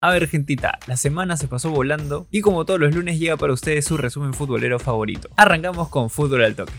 A ver, gentita, la semana se pasó volando y como todos los lunes llega para ustedes su resumen futbolero favorito. Arrancamos con Fútbol al Toque.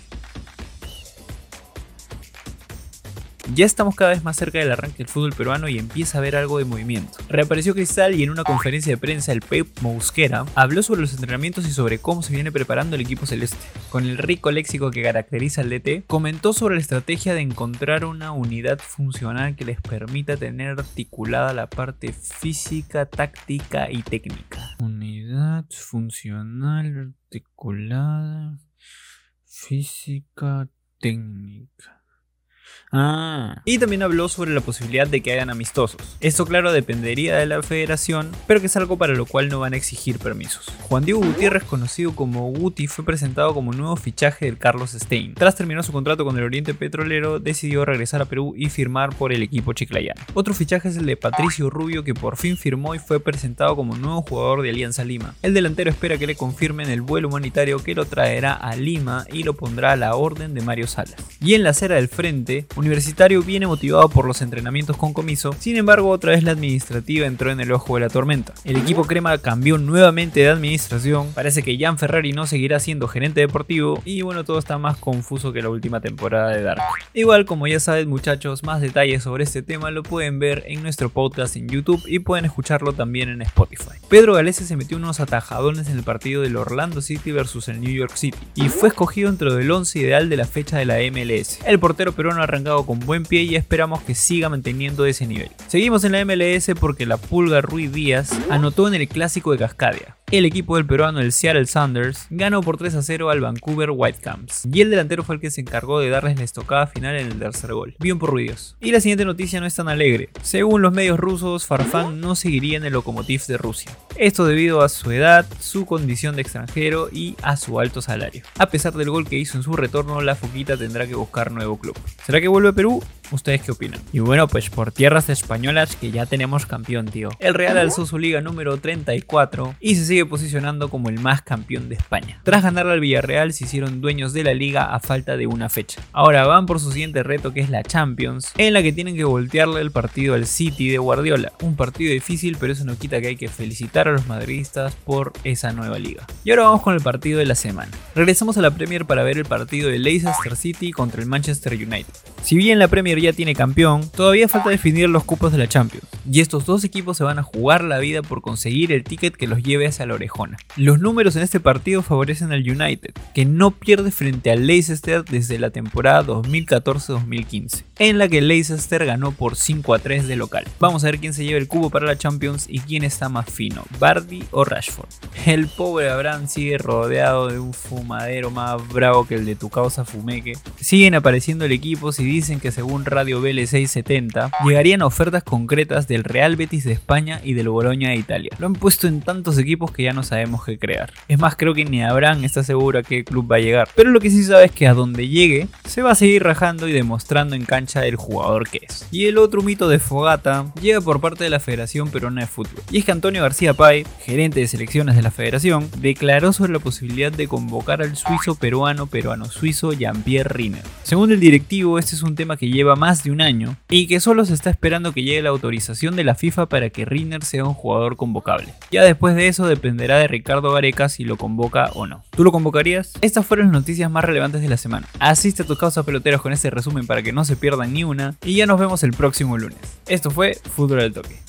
Ya estamos cada vez más cerca del arranque del fútbol peruano y empieza a haber algo de movimiento. Reapareció Cristal y en una conferencia de prensa el Pep Mosquera habló sobre los entrenamientos y sobre cómo se viene preparando el equipo celeste. Con el rico léxico que caracteriza al DT, comentó sobre la estrategia de encontrar una unidad funcional que les permita tener articulada la parte física, táctica y técnica. Unidad funcional articulada, física, técnica. Ah. Y también habló sobre la posibilidad de que hayan amistosos. Esto claro dependería de la federación, pero que es algo para lo cual no van a exigir permisos. Juan Diego Gutiérrez, conocido como Guti, fue presentado como nuevo fichaje del Carlos Stein. Tras terminar su contrato con el Oriente Petrolero, decidió regresar a Perú y firmar por el equipo chiclayano. Otro fichaje es el de Patricio Rubio, que por fin firmó y fue presentado como nuevo jugador de Alianza Lima. El delantero espera que le confirmen el vuelo humanitario que lo traerá a Lima y lo pondrá a la orden de Mario Salas. Y en la acera del frente, Universitario viene motivado por los entrenamientos con comiso, sin embargo otra vez la administrativa entró en el ojo de la tormenta. El equipo crema cambió nuevamente de administración, parece que Jan Ferrari no seguirá siendo gerente deportivo y bueno, todo está más confuso que la última temporada de Dark. Igual como ya saben muchachos, más detalles sobre este tema lo pueden ver en nuestro podcast en YouTube y pueden escucharlo también en Spotify. Pedro Galese se metió unos atajadones en el partido del Orlando City versus el New York City y fue escogido dentro del 11 ideal de la fecha de la MLS. El portero peruano arrancó con buen pie y esperamos que siga manteniendo ese nivel. Seguimos en la MLS porque la Pulga Ruiz Díaz anotó en el clásico de Cascadia. El equipo del peruano, el Seattle Sounders, ganó por 3 a 0 al Vancouver Whitecaps. Y el delantero fue el que se encargó de darles la estocada final en el tercer gol. Bien por ruidos. Y la siguiente noticia no es tan alegre. Según los medios rusos, Farfán no seguiría en el Lokomotiv de Rusia. Esto debido a su edad, su condición de extranjero y a su alto salario. A pesar del gol que hizo en su retorno, la Foquita tendrá que buscar nuevo club. ¿Será que vuelve a Perú? ¿Ustedes qué opinan? Y bueno, pues por tierras españolas que ya tenemos campeón, tío. El Real alzó su liga número 34 y se sigue posicionando como el más campeón de España. Tras ganarle al Villarreal se hicieron dueños de la liga a falta de una fecha. Ahora van por su siguiente reto que es la Champions, en la que tienen que voltearle el partido al City de Guardiola. Un partido difícil, pero eso no quita que hay que felicitar a los madridistas por esa nueva liga. Y ahora vamos con el partido de la semana. Regresamos a la Premier para ver el partido de Leicester City contra el Manchester United. Si bien la Premier ya tiene campeón, todavía falta definir los cupos de la Champions. Y estos dos equipos se van a jugar la vida por conseguir el ticket que los lleve hacia la orejona. Los números en este partido favorecen al United, que no pierde frente al Leicester desde la temporada 2014-2015, en la que Leicester ganó por 5 a 3 de local. Vamos a ver quién se lleva el cubo para la Champions y quién está más fino, Bardi o Rashford. El pobre Abraham sigue rodeado de un fumadero más bravo que el de tu causa Fumeque. Siguen apareciendo el equipo y dicen que según Radio BL670 llegarían ofertas concretas del Real Betis de España y del Boloña de Italia. Lo han puesto en tantos equipos que ya no sabemos qué crear. Es más, creo que ni Abraham está seguro a qué club va a llegar. Pero lo que sí sabe es que a donde llegue, se va a seguir rajando y demostrando en cancha el jugador que es. Y el otro mito de Fogata llega por parte de la Federación Peruana de Fútbol. Y es que Antonio García Pay, gerente de selecciones de la Federación, declaró sobre la posibilidad de convocar al suizo peruano peruano suizo Jean-Pierre Riner. Según el directivo, este es un tema que lleva más de un año y que solo se está esperando que llegue la autorización de la FIFA para que Riner sea un jugador convocable. Ya después de eso dependerá de Ricardo Gareca si lo convoca o no. ¿Tú lo convocarías? Estas fueron las noticias más relevantes de la semana. Asiste a tus causas peloteros con este resumen para que no se pierdan ni una y ya nos vemos el próximo lunes. Esto fue Fútbol al Toque.